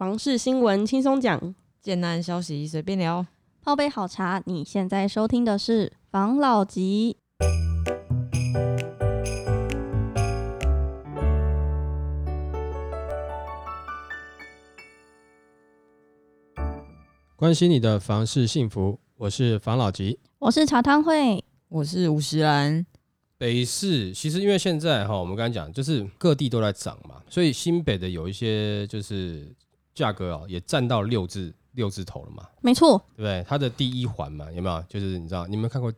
房事新闻轻松讲，简单消息随便聊。泡杯好茶，你现在收听的是房老吉。关心你的房事幸福，我是房老吉。我是茶汤会，我是吴石兰，北市其实因为现在哈，我们刚才讲就是各地都在涨嘛，所以新北的有一些就是价格哦，也占到六字六字头了嘛，没错，对不对？它的第一环嘛，有没有？就是你知道，你有没有看过《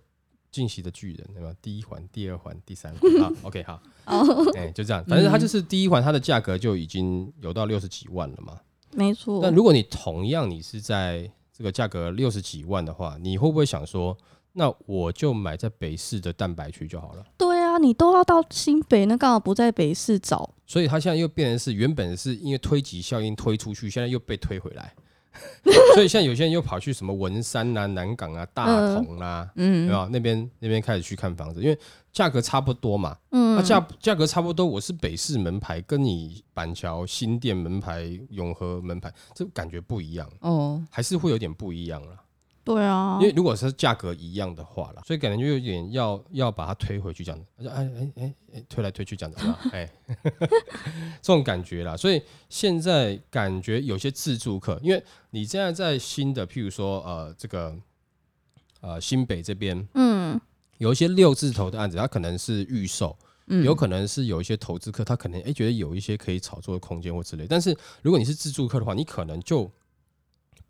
进击的巨人》？有没有？第一环、第二环、第三环好？OK，好，哦，哎、就这样，反正它就是第一环，它的价格就已经有到六十几万了嘛。没错。那如果你同样你是在这个价格六十几万的话，你会不会想说，那我就买在北市的蛋白区就好了？对啊，你都要到新北，那干嘛不在北市找？所以它现在又变成是原本是因为推挤效应推出去，现在又被推回来。所以现在有些人又跑去什么文山啊、南港啊、大同啊，嗯对吧那边那边开始去看房子？因为价格差不多嘛，嗯，那价价格差不多，我是北市门牌，跟你板桥新店门牌、永和门牌，这感觉不一样，哦，还是会有点不一样啦。对啊因，为如果是价格一样的话啦，所以感觉就有点要要把它推回去这样子，哎哎哎哎，推来推去这样子嘛，哎，这种感觉啦。所以现在感觉有些自助客，因为你现在在新的，譬如说呃这个呃新北这边嗯，有一些六字头的案子，它可能是预售，嗯有可能是有一些投资客，他可能哎、觉得有一些可以炒作的空间或之类。但是如果你是自助客的话，你可能就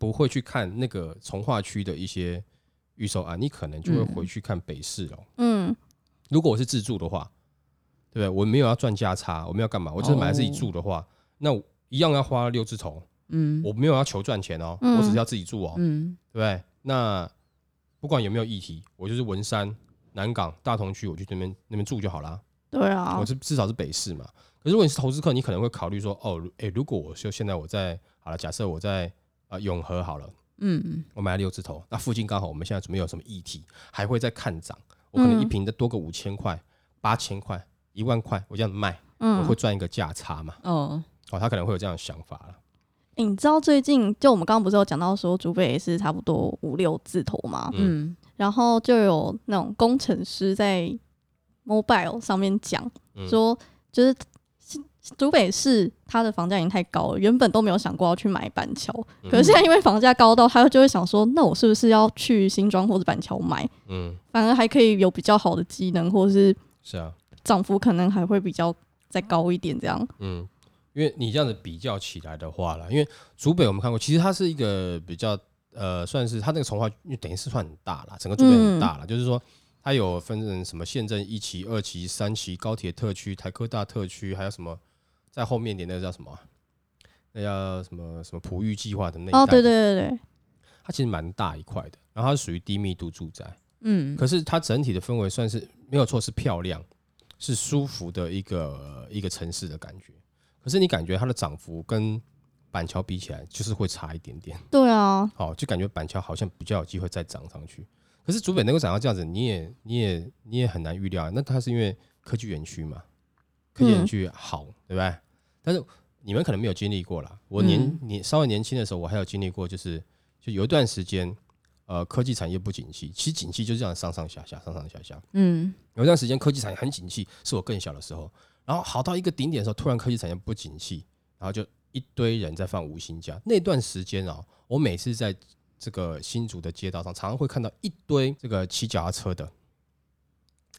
不会去看那个从化区的一些预售案，你可能就会回去看北市了。嗯，如果我是自住的话，对不对？我没有要赚价差，我们要干嘛？我就是买来自己哦住的话，那一样要花六字头，嗯我没有要求赚钱哦，嗯我只是要自己住哦，嗯对不对？那不管有没有议题，我就是文山、南港、大同区，我去那边那边住就好啦。对啊我，是至少是北市嘛。可是如果你是投资客，你可能会考虑说，哦，诶，如果我就现在我在好了，假设我在呃永和好了，嗯。我买了六字头，那附近刚好我们现在准备有什么议题，还会再看涨，我可能一嗯瓶的多个五千块、八千块、一万块，我这样卖，我嗯会，赚一个价差嘛。哦。哦，他可能会有这样的想法了。欸你知道最近就我们刚刚不是有讲到说竹北也是差不多五六字头嘛，嗯。嗯然后就有那种工程师在 mobile 上面讲嗯。说，就是竹北市它的房价已经太高了，原本都没有想过要去买板桥，嗯。可是现在因为房价高到，他就会想说，那我是不是要去新庄或者板桥买，嗯，反而还可以有比较好的机能，或者是是啊，涨幅可能还会比较再高一点这样。嗯，因为你这样子比较起来的话了，因为竹北我们看过，其实它是一个比较呃，算是它那个从化，因为等于是算很大了，整个竹北很大了，就是说它有分成什么县政一期、二期、三期、高铁特区、台科大特区，还有什么在后面点那个叫什么啊？那叫什么什么璞玉计划的那一带，哦，对对对对，它其实蛮大一块的，然后它是属于低密度住宅，嗯可是它整体的氛围算是没有错，是漂亮，是舒服的一个一个城市的感觉。可是你感觉它的涨幅跟板桥比起来，就是会差一点点。对啊，好，就感觉板桥好像比较有机会再涨上去。可是竹北能够涨到这样子，你也你也你也很难预料啊。那它是因为科技园区嘛，科技园区好，对不对？但是你们可能没有经历过啦。我年年稍微年轻的时候，我还有经历过，就是就有一段时间，呃，科技产业不景气，其实景气就是这样上上下下，上上下下。嗯有一段时间科技产业很景气，是我更小的时候，然后好到一个顶点的时候，突然科技产业不景气，然后就一堆人在放无薪假。那段时间啊，我每次在这个新竹的街道上，常常会看到一堆这个骑脚踏车的，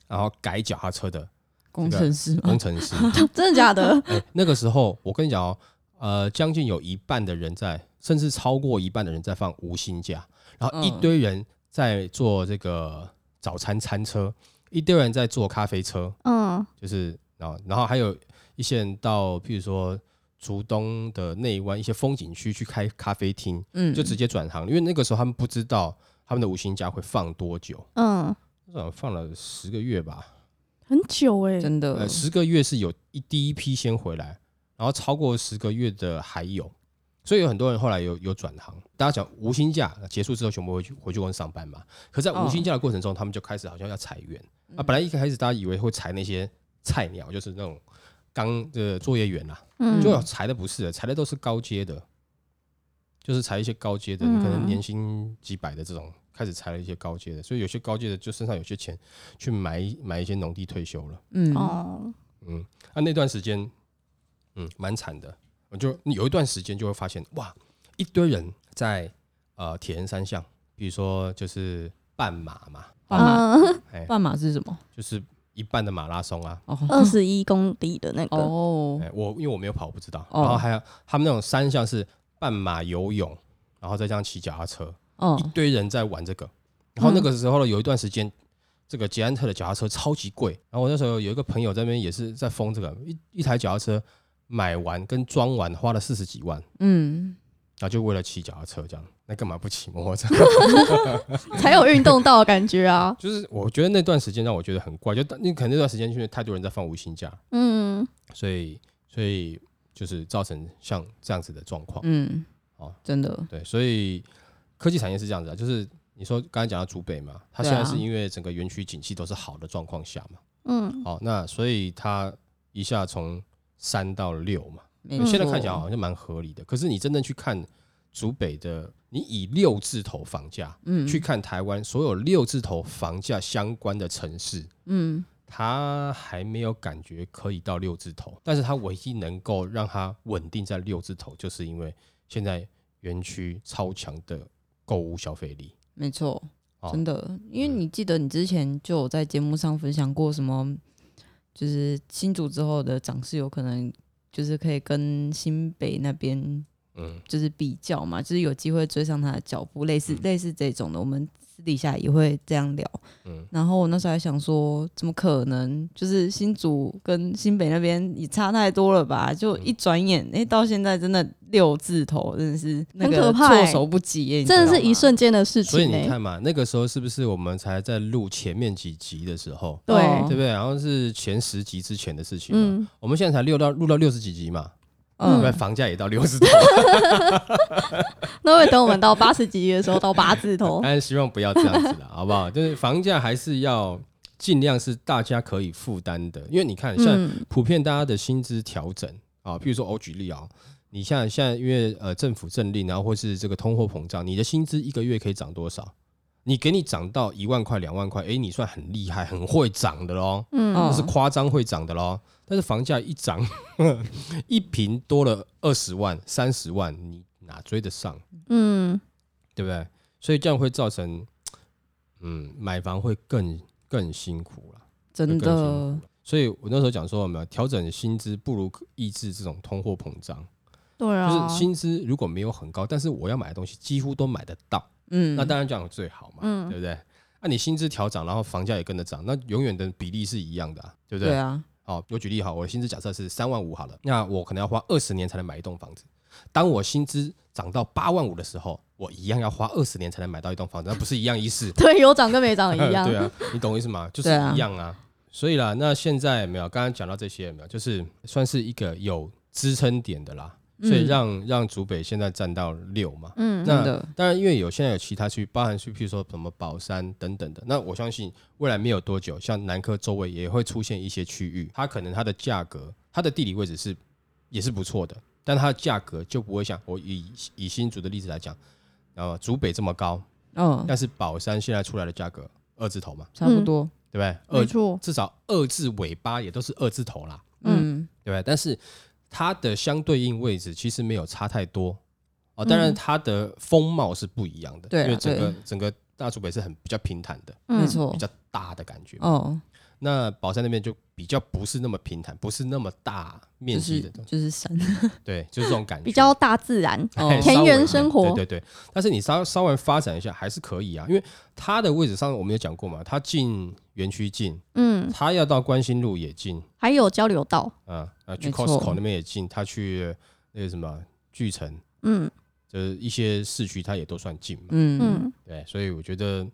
然后改脚踏车的工程师嘛工程师。真的假的？哎，那个时候我跟你讲哦，呃，将近有一半的人在，甚至超过一半的人在放无薪假，然后一嗯堆人在做这个早餐餐车，一堆人在做咖啡车，嗯就是然后然后还有一些人到，譬如说竹东的内湾一些风景区去开咖啡厅，嗯就直接转行，因为那个时候他们不知道他们的无薪假会放多久，嗯，好像放了十个月吧，很久哎、真的。呃，十个月是有一第一批先回来，然后超过十个月的还有，所以有很多人后来有有转行。大家讲无薪假结束之后，全部回去回去公司上班嘛。可在无薪假的过程中，他们就开始好像要裁员。啊。本来一开始大家以为会裁那些菜鸟，就是那种刚的作业员啦，嗯，就裁的不是的，裁的都是高阶的，就是裁一些高阶的，嗯。可能年薪几百的这种，开始裁了一些高阶的，所以有些高阶的就身上有些钱去买一买一些农地退休了。嗯，哦，嗯，啊，那段时间，嗯，蛮惨的。我就有一段时间就会发现，哇，一堆人在呃铁人三项，比如说就是半马嘛，半马，嗯，哎，半马是什么？就是一半的马拉松啊。哦。二十一公里的那个，哦。哎，我因为我没有跑，我不知道。哦。然后还有他们那种三项是半马、游泳，然后再这样骑脚踏车，哦一堆人在玩这个。然后那个时候呢，有一段时间，这个捷安特的脚踏车超级贵。然后我那时候有一个朋友在那边也是在疯这个，一一台脚踏车买完跟装完花了四十几万，嗯，然后就为了骑脚踏车这样，那干嘛不骑摩托车？才有运动到的感觉啊。就是我觉得那段时间让我觉得很怪，就你可能那段时间因为太多人在放无薪假，嗯，所以所以就是造成像这样子的状况。嗯，哦真的，对，所以科技产业是这样子的，就是你说刚才讲到竹北嘛，它现在是因为整个园区景气都是好的状况下嘛，嗯，好、那所以它一下从三到六嘛，现在看起来好像蛮合理的。可是你真正去看竹北的，你以六字头房价嗯。去看台湾所有六字头房价相关的城市，嗯。它还没有感觉可以到六字头，但是它唯一能够让它稳定在六字头，就是因为现在园区超强的购物消费力。没错，哦。真的，因为你记得你之前就有在节目上分享过什么，就是新竹之后的涨势有可能就是可以跟新北那边嗯，就是比较嘛，就是有机会追上他的脚步，类似、嗯。类似这种的，我们私底下也会这样聊。嗯然后我那时候还想说，怎么可能？就是新竹跟新北那边也差太多了吧？就一转眼，哎、到现在真的六字头，真的是很可怕欸措手不及真的是一瞬间的事所以情欸呢。你看嘛，那个时候是不是我们才在录前面几集的时候，对哦对不对？然后是前十集之前的事情。嗯，我们现在才六到录到六十几集嘛，对嗯不对？房价也到六十头，那会等我们到八十几的时候到八字头。但是希望不要这样子了，好不好？就是房价还是要尽量是大家可以负担的，因为你看，像嗯普遍大家的薪资调整啊，譬如说我举例啊，你像现在因为呃政府政令，然后或是这个通货膨胀，你的薪资一个月可以涨多少？你给你涨到一万块、两万块，诶，你算很厉害、很会涨的喽，嗯哦这是夸张会涨的喽。但是房价一涨，一平多了二十万、三十万，你哪追得上？嗯，对不对？所以这样会造成，嗯，买房会更更辛苦了，真的，所以我那时候讲说，有没有调整薪资不如抑制这种通货膨胀？对啊，就是薪资如果没有很高，但是我要买的东西几乎都买得到，嗯，那当然这样最好嘛，嗯对不对？那、你薪资调涨，然后房价也跟着涨，那永远的比例是一样的、啊，对不对？对啊，好，我举例好，我的薪资假设是三万五好了，那我可能要花二十年才能买一栋房子。当我薪资涨到八万五的时候，我一样要花二十年才能买到一栋房子，那不是一样意思？对，有涨跟没涨一 样。对啊，你懂我意思吗？就是一样啊。所以啦，那现在有没有刚刚讲到这些有没有？就是算是一个有支撑点的啦，所以嗯让让竹北现在占到六嘛。嗯，那，当然，因为有现在有其他区域，包含去譬如说什么宝山等等的，那我相信未来没有多久，像南科周围也会出现一些区域，它可能它的价格、它的地理位置是也是不错的，但它的价格就不会像我以以新竹的例子来讲，然后，竹北这么高，嗯，但是宝山现在出来的价格二字头嘛，差不多，对不对？二没错，至少二字尾巴也都是二字头啦，嗯对不对？但是它的相对应位置其实没有差太多。哦，当然嗯它的风貌是不一样的，因为整个整个大竹北是很比较平坦的，嗯。没错。比，较大的感觉。哦，那宝山那边就比较不是那么平坦，不是那么大面积的东西，就是山，对，就是这种感觉，比较大自然。田园生活对对对。但是你稍稍微发展一下还是可以啊，因为它的位置上我们有讲过嘛，它进园区近，嗯，它要到关心路也近，还有交流道。啊啊，去 Costco 那边也近，他去那个什么巨城，嗯就是一些市区，它也都算近嘛。嗯嗯对，所以我觉得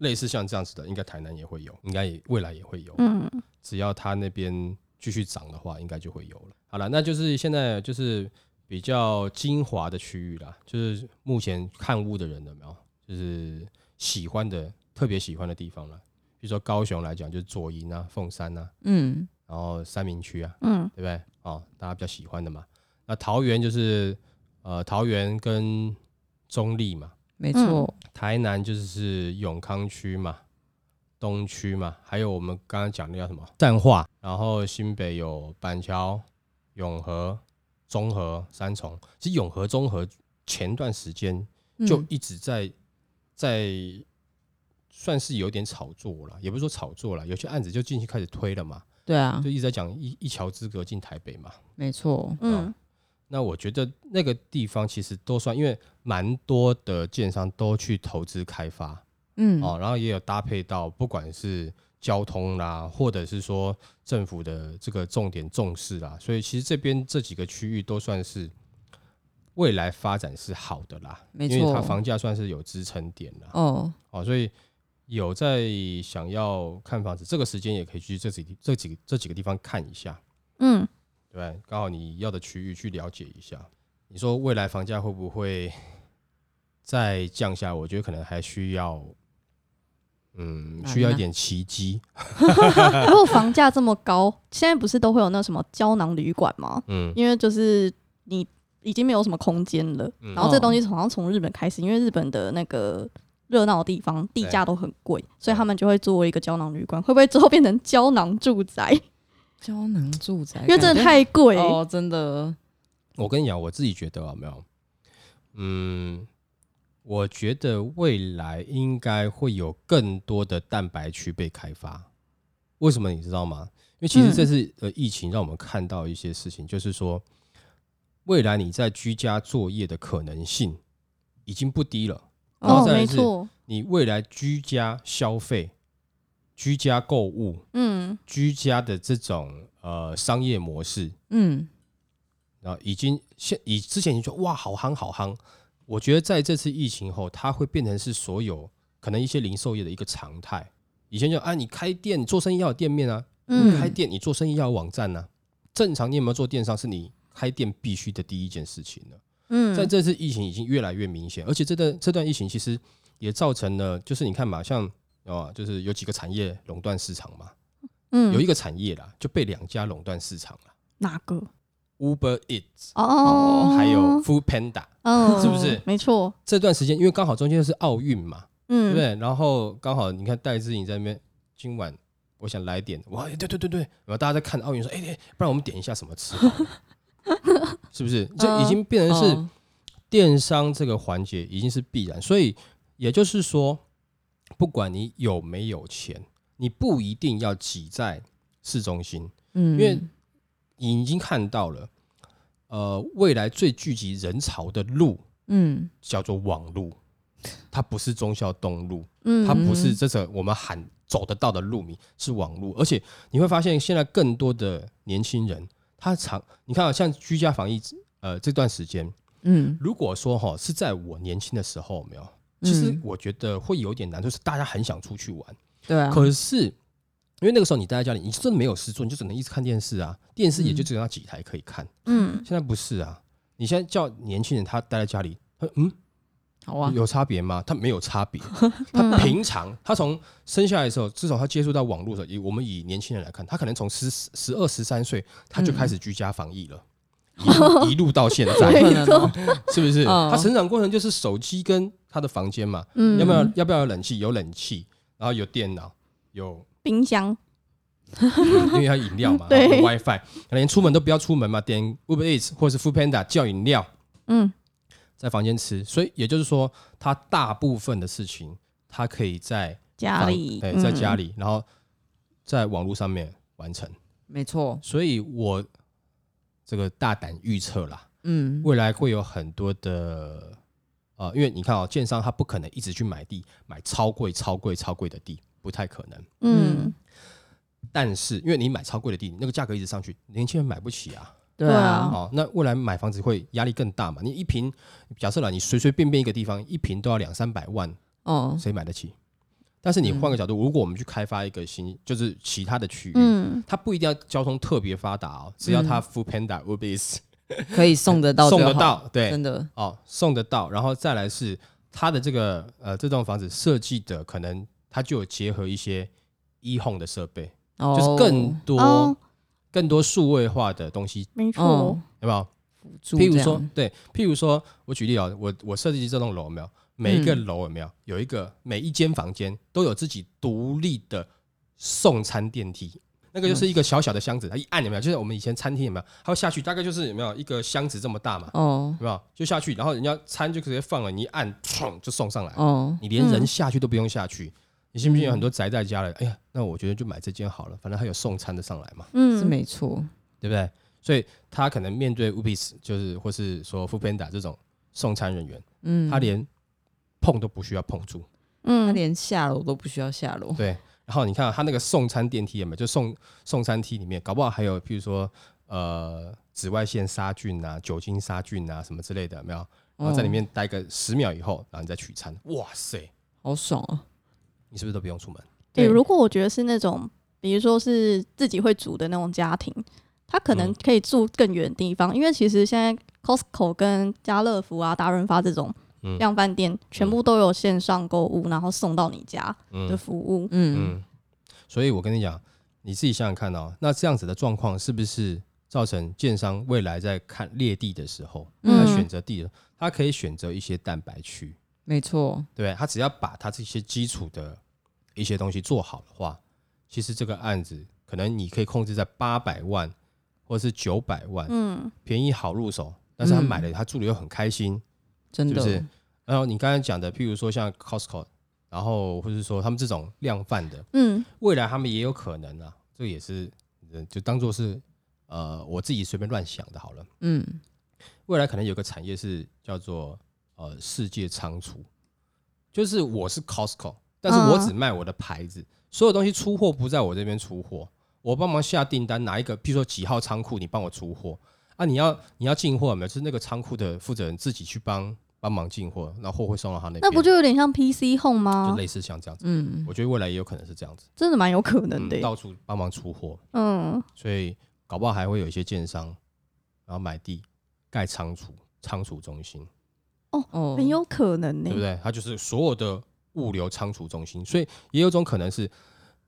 类似像这样子的，应该台南也会有，应该也未来也会有。嗯只要它那边继续涨的话，应该就会有了。好了，那就是现在就是比较精华的区域啦，就是目前看屋的人有没有，就是喜欢的特别喜欢的地方了。比如说高雄来讲，就是左营啊、凤山啊，嗯然后三明区啊，嗯对不对？哦，大家比较喜欢的嘛。那桃园就是呃，桃园跟中立嘛，没错，台南就是永康区嘛，东区嘛，还有我们刚刚讲的叫什么？淡化，然后新北有板桥、永和、中和、三重。其实永和、中和前段时间就嗯。一直在、在算是有点炒作了，也不是说炒作了，有些案子就进去开始推了嘛，对啊。就，一直在讲一一桥之隔进台北嘛。没错，嗯那我觉得那个地方其实都算，因为蛮多的建商都去投资开发，嗯，哦，然后也有搭配到不管是交通啦，或者是说政府的这个重点重视啦，所以其实这边这几个区域都算是未来发展是好的啦，没因为它房价算是有支撑点啦，哦，哦，所以有在想要看房子，这个时间也可以去这几这几个这几个地方看一下，嗯，对？刚好你要的区域去了解一下。你说未来房价会不会 再降下？我觉得可能还需要，嗯，需要一点奇迹。如果房价这么高，现在不是都会有那什么胶囊旅馆吗？嗯，因为就是你已经没有什么空间了，嗯然后这东西好像从日本开始，因为日本的那个热闹的地方地价都很贵，所以他们就会作为一个胶囊旅馆，会不会之后变成胶囊住宅？胶囊住宅，因为真的太贵。哦，真的，我跟你讲，我自己觉得啊没有？嗯，我觉得未来应该会有更多的蛋白区被开发。为什么你知道吗？因为其实这次呃疫情让我们看到一些事情，就是说未来你在居家作业的可能性已经不低了。哦，没错，你未来居家消费、居家购物、嗯，居家的这种呃商业模式，嗯，啊已经现以之前你说哇好夯好夯，我觉得在这次疫情后，它会变成是所有可能一些零售业的一个常态。以前就啊，你开店做生意要有店面啊，嗯开店你做生意要有网站啊。正常你有没有做电商，是你开店必须的第一件事情了。嗯，在这次疫情已经越来越明显，而且这段这段疫情其实也造成了，就是你看嘛，像哦，就是有几个产业垄断市场嘛，嗯有一个产业啦就被两家垄断市场了哪个？，Uber Eats 哦，还有 Food Panda。嗯，是不是没错，这段时间，因为刚好中间是奥运嘛，对嗯，不对？然后刚好你看戴志颖在那边，今晚我想来点，哇，对对对对，然后大家在看奥运，说，哎、哎不然我们点一下什么吃是不是？这已经变成是哦电商这个环节已经是必然，所以也就是说，不管你有没有钱，你不一定要挤在市中心，嗯，因为你已经看到了，呃，未来最聚集人潮的路嗯。叫做网路，它不是忠孝东路，嗯，它不是这种我们喊走得到的路名，是网路。而且你会发现，现在更多的年轻人，他常你看啊，像居家防疫，呃，这段时间，嗯，如果说哈是在我年轻的时候，没有，其实嗯我觉得会有点难，就是大家很想出去玩，对啊，可是因为那个时候你待在家里，你真的没有事做，你就只能一直看电视啊，电视也就只有那几台可以看。嗯，现在不是啊，你现在叫年轻人他待在家里，他嗯。好啊，有差别吗？他没有差别。他平常他从生下来的时候，至少他接触到网络的时候，以我们以年轻人来看，他可能从十十二十三岁他就开始居家防疫了，一路 一路到现在，是不是？嗯。他成长过程就是手机跟他的房间嘛，嗯，要不要要不要有冷气？有冷气，然后有电脑，有冰箱？因为要饮料嘛，对。有 WiFi，可能连出门都不要出门嘛，点 Uber Eats 或者是 Food Panda 叫饮料，嗯。在房间吃，所以也就是说，他大部分的事情，他可以在家里，对，在家里，里，然后在网络上面完成。没错，所以我这个大胆预测啦，嗯，未来会有很多的呃，因为你看哦，建商他不可能一直去买地，买超贵、超贵、超贵的地，不太可能。嗯，但是因为你买超贵的地，那个价格一直上去，年轻人买不起啊。对啊，哦，那未来买房子会压力更大嘛？你一平，假设了你随随便便一个地方一平都要两三百万，哦，谁买得起？但是你换个角度，如果我们去开发一个新，就是其他的区域，嗯，它不一定要交通特别发达哦，只要它 Food Panda、Uber 可以送得到，送得，到，对。真，的，哦，送得到，然后再来是它的这个呃这栋房子设计的，可能它就有结合一些 e home 的设备，哦，就是更多、哦，更多数位化的东西，没错。哦，有没有？辅助譬如说，对，譬如说我举例啊，我我设计这栋楼有没有？每一个嗯楼有没有有一个每一间房间都有自己独立的送餐电梯？那个就是一个小小的箱子，它一按有没有？就是我们以前餐厅有没有？它会下去，大概就是有没有一个箱子这么大嘛？哦有没有？就下去，然后人家餐就直接放了，你一按，砰就送上来，哦，你连人嗯下去都不用下去。你信不信有很多宅在家的？哎呀，那我觉得就买这间好了，反正它有送餐的上来嘛。嗯是嗯，没错。对不对？所以他可能面对 Ubis，就是或是说 f o o Panda 这种送餐人员，嗯，他连碰都不需要碰触。嗯他嗯，连下楼都不需要下楼。对，然后你看他那个送餐电梯有没有？就送送餐梯里面，搞不好还有譬如说呃紫外线杀菌啊、酒精杀菌啊什么之类的，有没有？然后在里哦面待个十秒以后，然后你再取餐。哇塞，好爽哦。你是不是都不用出门？对，对如果我觉得是那种，比如说是自己会煮的那种家庭，他可能嗯可以住更远的地方，因为其实现在 Costco 跟家乐福啊、达润发这种嗯量贩店，全部都有线上购物，然后送到你家的嗯服务。嗯，嗯，所以我跟你讲，你自己想想看哦，那这样子的状况是不是造成建商未来在看列地的时候，他选择地的，他可以选择一些蛋白区，没错。对？他只要把他这些基础的一些东西做好的话，其实这个案子可能你可以控制在八百万或者是九百万，嗯便宜好入手。但是他嗯买了，他住的又很开心，真的。是不是？然后你刚才讲的，譬如说像 Costco，然后或者说他们这种量贩的，嗯。未来他们也有可能啊，这个也是呃就当做是呃我自己随便乱想的好了。嗯，未来可能有个产业是叫做呃世界仓储，就是我是 Costco，但是我只卖我的牌子，所有东西出货不在我这边出货，我帮忙下订单，哪一个，譬如说几号仓库你帮我出货啊？你要你要进货有没有？就是那个仓库的负责人自己去帮帮忙进货，那货会送到他那边，那不就有点像 PC Home 吗就？类似像这样子？嗯，我觉得未来也有可能是这样子，真的蛮有可能的嗯，到处帮忙出货。嗯所以搞不好还会有一些建商，然后买地盖仓储仓储中心，哦，很有可能呢对不。对？它就是所有的物流仓储中心，所以也有种可能是，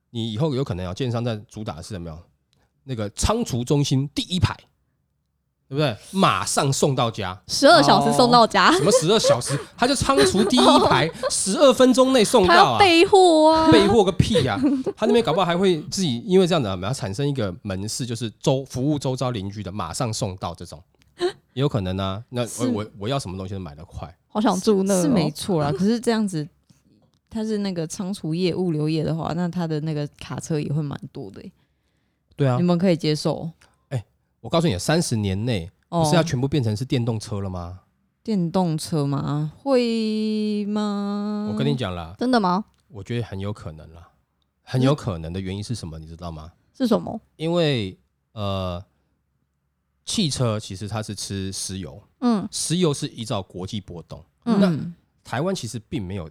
你以后有可能要建商在主打的是什么那个仓储中心第一排，对不对？马上送到家，十二小时送到家，什么十二小时，他就仓储第一排，十二分钟内送到啊！要备货啊。备货个屁呀、他那边搞不好还会自己因为这样子啊，然后产生一个门市，就是周服务周遭邻居的，马上送到这种，也有可能啊。那我我我要什么东西都买得快，好想住那哦是没错啦。可是这样子，他是那个仓储业、物流业的话，那他的那个卡车也会蛮多的欸。对啊你。们可以接受我告诉你，三十年内哦？不是要全部变成是电动车了吗？电动车吗？会吗？我跟你讲啦，真的吗？我觉得很有可能啦，很有可能的原因是什么？你知道吗？是什么？因为呃，汽车其实它是吃石油，嗯石油是依照国际波动。嗯嗯，台湾其实并没有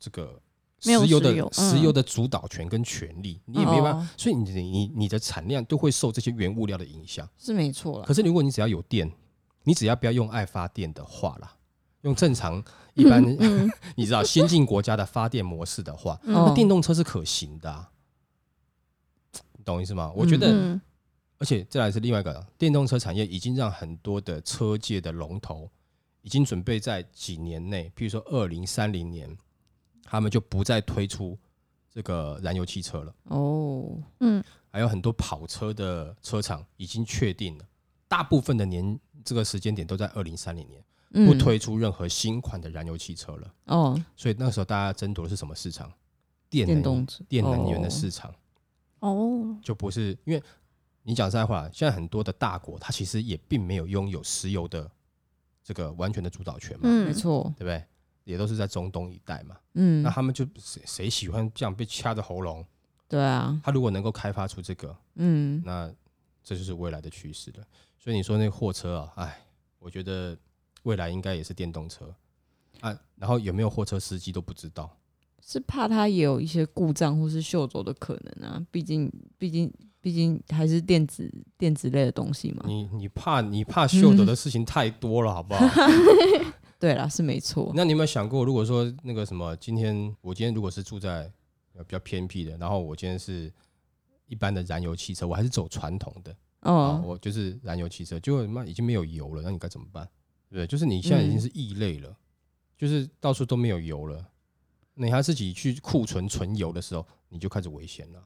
这个石油的石油的主导权跟权利，你也没办法，哦所以你你你的产量都会受这些原物料的影响。是没错啦可。是如果你只要有电，你只要不要用爱发电的话啦，用正常一般、嗯你知道先进国家的发电模式的话，嗯那电动车是可行的、啊，你懂我意思吗？我觉得，嗯而且再来是另外一个电动车产业已经让很多的车界的龙头已经准备在几年内，譬如说二零三零年，他们就不再推出这个燃油汽车了。哦，嗯。还有很多跑车的车厂已经确定了，大部分的年这个时间点都在二零三零年，嗯。不推出任何新款的燃油汽车了。哦，所以那时候大家争夺的是什么市场？电能电动电能源的哦。市场，哦，就不是因为你讲实在话，现在很多的大国，它其实也并没有拥有石油的这个完全的主导权嘛，嗯。没，错，对不对？也都是在中东一带嘛。嗯那，他们就谁谁喜欢这样被掐着喉咙？对啊，他如果能够开发出这个，嗯，那这就是未来的趋势了。所以你说那个货车啊，哎，我觉得未来应该也是电动车啊。然后有没有货车司机都不知道。是怕它也有一些故障或是锈走的可能啊，毕竟，毕竟，毕竟还是电子电子类的东西嘛。你你怕你怕秀走的事情太多了，好不好？对啦，是没错。那你有没有想过，如果说那个什么，今天我今天如果是住在呃比较偏僻的，然后我今天是一般的燃油汽车，我还是走传统的，啊，哦，我就是燃油汽车，结果妈已经没有油了，那你该怎么办？对不对？就是你现在已经是异类了，就是到处都没有油了，你还自己去库存存油的时候，你就开始危险了。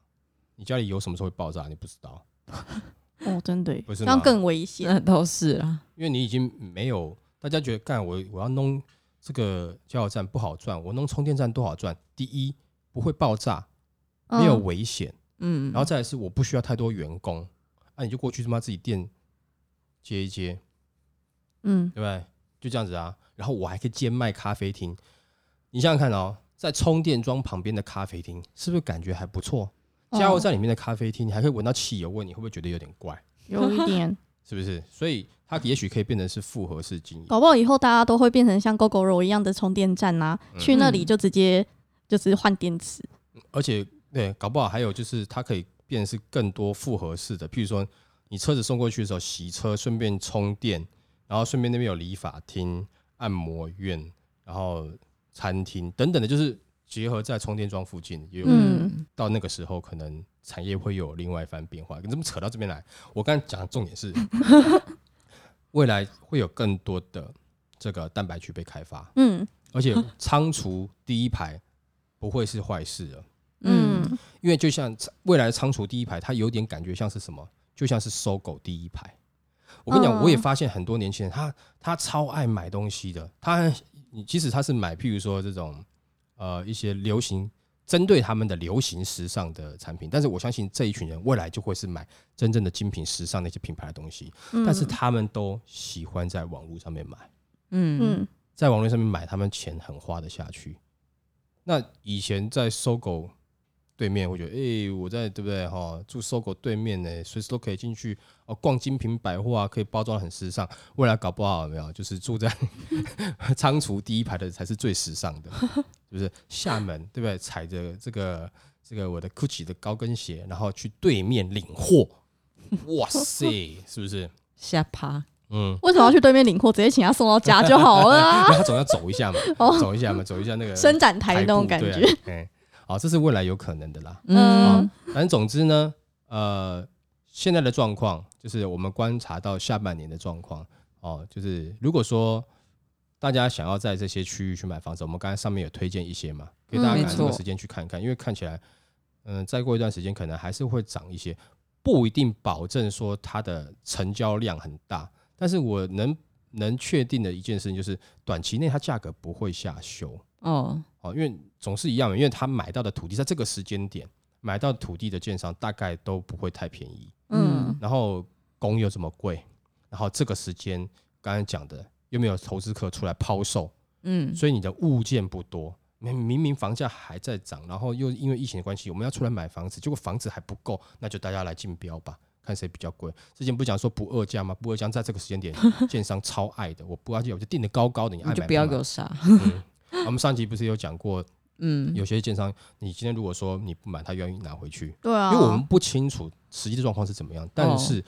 你家里油什么时候会爆炸？你不知道，哦，真的耶，不是吗这样更危险。那倒是啦。因为你已经没有大家觉得干我我要弄这个加油站不好赚，我弄充电站多好赚。第一不会爆炸，没有嗯危险，嗯，然后再来是我不需要太多员工，那、你就过去他妈自己店接一接，嗯对不对？就这样子啊。然后我还可以兼卖咖啡厅，你想想看哦，在充电桩旁边的咖啡厅，是不是感觉还不错？加油站里面的咖啡厅，你还可以闻到汽油味，你会不会觉得有点怪？有一点，是不是？所以它也许可以变成是复合式经营。搞不好以后大家都会变成像 GoGo 肉一样的充电站啊、嗯去那里就直接就是换电池。而且对，搞不好还有就是它可以变成是更多复合式的，譬如说你车子送过去的时候洗车，顺便充电，然后顺便那边有理发厅、按摩院，然后餐厅等等的，就是结合在充电桩附近，也有、嗯到那个时候可能产业会有另外一番变化。你怎么扯到这边来？我刚才讲的重点是，未来会有更多的这个蛋白区被开发，嗯而且仓储第一排不会是坏事了。嗯嗯因为就像未来的仓储第一排，它有点感觉像是什么，就像是搜狗第一排。我跟你讲，嗯我也发现很多年轻人，他他超爱买东西的。他你即使他是买，譬如说这种呃一些流行针对他们的流行时尚的产品，但是我相信这一群人未来就会是买真正的精品时尚那些品牌的东西，嗯但是他们都喜欢在网络上面买。嗯嗯在网络上面买，他们钱很花得下去。那以前在搜狗对面，我觉得，哎、我在对不对哈？住搜狗对面呢，随时都可以进去哦，逛精品百货啊，可以包装得很时尚。未来搞不好有没有，就是住在 仓储第一排的才是最时尚的，是不是？厦门对不对？踩着这个这个我的 GUCCI 的高跟鞋，然后去对面领货，哇塞，是不是？下趴，嗯，为什么要去对面领货？直接请他送到家就好了啊！他总要走一下嘛，哦走一下嘛，走一下那个伸展台那种感觉。。对啊哎，好，这是未来有可能的啦。嗯反正总之呢，呃，现在的状况就是我们观察到下半年的状况哦，就是如果说大家想要在这些区域去买房子，我们刚才上面有推荐一些嘛，给大家赶这个时间去看看，因为看起来，嗯、再过一段时间可能还是会涨一些，不一定保证说它的成交量很大，但是我能能确定的一件事情就是，短期内它价格不会下修。哦，哦，因为总是一样嘛，因为他买到的土地在这个时间点买到土地的建商大概都不会太便宜，嗯然后工又这么贵，然后这个时间刚才讲的又没有投资客出来抛售，嗯，所以你的物件不多。明明明房价还在涨，然后又因为疫情的关系，我们要出来买房子，结果房子还不够，那就大家来竞标吧，看谁比较贵。之前不讲说不二价吗？不二价在这个时间点，建商超爱的，我不二价我就定的高高的，你爱买你就不要给我杀，嗯我们上集不是有讲过，嗯，有些建商，你今天如果说你不买，他愿意拿回去，对啊，因为我们不清楚实际的状况是怎么样。但哦是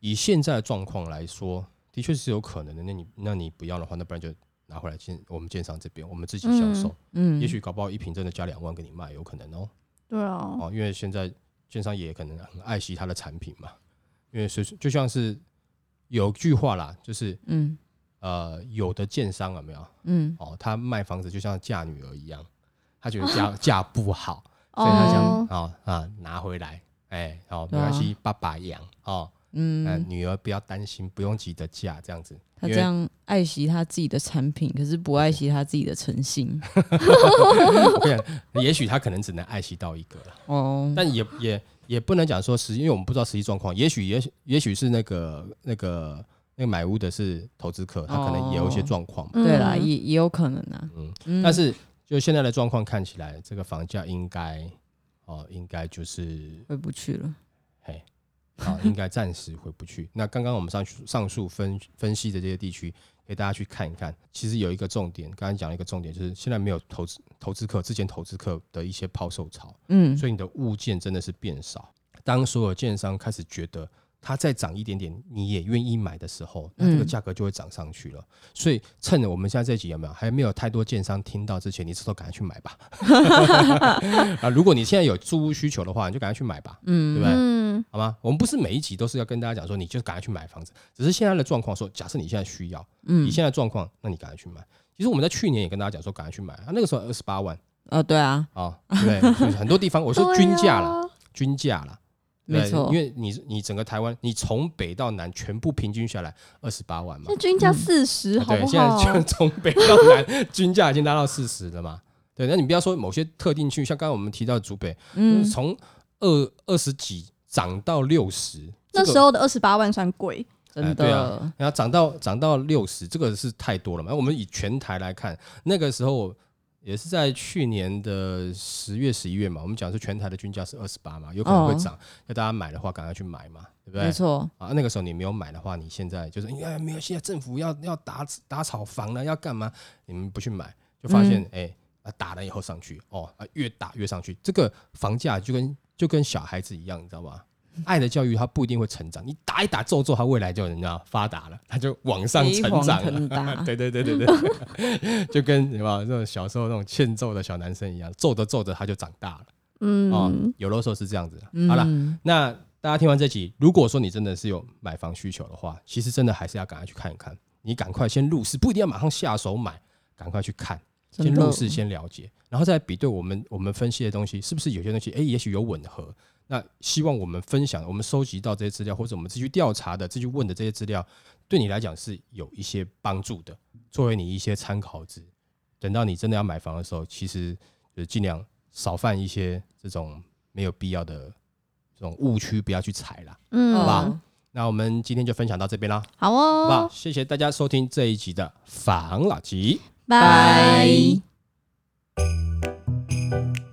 以现在的状况来说，的确是有可能的。那你那你不要的话，那不然就拿回来建我们建商这边，我们自己销售。嗯，也许搞不好一瓶真的加两万给你卖，有可能哦。对啊，哦，因为现在建商也可能很爱惜他的产品嘛，因为随就像是有句话啦，就是嗯呃，有的建商有没有？嗯哦，他卖房子就像嫁女儿一样，他觉得嫁 嫁不好，所以他想哦，哦啊拿回来，哎，好、没对啊关系，爸爸养哦，嗯、嗯，女儿不要担心，不用急着嫁这样子。他这样爱惜他自己的产品，可是不爱惜他自己的诚信。我跟你讲，也许他可能只能爱惜到一个了，哦，但也也也不能讲说实，因为我们不知道实际状况，也许也许也许是那个那个那个买屋的是投资客，他可能也有一些哦状况嘛，对啦，嗯也也有可能啊。嗯，嗯，但是就现在的状况看起来，这个房价应该哦，应该就是回不去了。嘿，好，应该暂时回不去。那刚刚我们上述上述分分析的这些地区，给大家去看一看。其实有一个重点，刚才讲了一个重点，就是现在没有投资投资客之前投资客的一些抛售潮，嗯，所以你的物件真的是变少。当所有建商开始觉得它再涨一点点，你也愿意买的时候，那这个嗯价格就会涨上去了。所以趁着我们现在这集有没有还没有太多建商听到之前，你这时候赶快去买吧。啊，如果你现在有租屋需求的话，你就赶快去买吧，嗯，对不对？嗯好吗？我们不是每一集都是要跟大家讲说，你就赶快去买房子，只是现在的状况说，假设你现在需要，嗯你现在状况，那你赶快去买。其实我们在去年也跟大家讲说，赶快去买啊，那个时候二十八万呃，对啊，啊，对不对？很多地方我说均价了，啊均价啦。对没错因为你你整个台湾，你从北到南全部平均下来二十八万嘛那，均价嗯四十，好对，现在？就从北到南均价已经达到四十了嘛。对，那你不要说某些特定区，像刚刚我们提到的竹北，嗯，从二二十几涨到六十，那时候的二十八万算贵，真哎对啊的，然后涨到涨到六十，这个是太多了嘛。我们以全台来看，那个时候也是在去年的十月、十一月嘛，我们讲是全台的均价是二十八嘛，有可能会哦涨，要大家买的话，赶快去买嘛，对不对没？错，啊，那个时候你没有买的话，你现在就是哎没有，现在政府要要打打炒房了，要干嘛？你们不去买，就发现哎、啊打了以后上去哦啊越打越上去，这个房价就跟就跟小孩子一样，你知道吗？爱的教育它不一定会成长，你打一打揍揍，他未来就你知道发达了，他就往上成长了。对对对对对，就跟什么这种小时候那种欠揍的小男生一样，揍着揍着他就长大了。嗯哦嗯，，有的时候是这样子。好了，嗯那大家听完这集，如果说你真的是有买房需求的话，其实真的还是要赶快去看一看。你赶快先入市，不一定要马上下手买，赶快去看，先入市，先了解，然后再比对我们我们分析的东西，是不是有些东西，哎，也许有吻合。那希望我们分享，我们收集到这些资料，或者我们自己去调查的、自己问的这些资料，对你来讲是有一些帮助的，作为你一些参考值。等到你真的要买房的时候，其实就是尽量少犯一些这种没有必要的这种误区，不要去踩啦。嗯，好吧哦那我们今天就分享到这边啦，好？哦，谢谢大家收听这一集的房老吉。拜。拜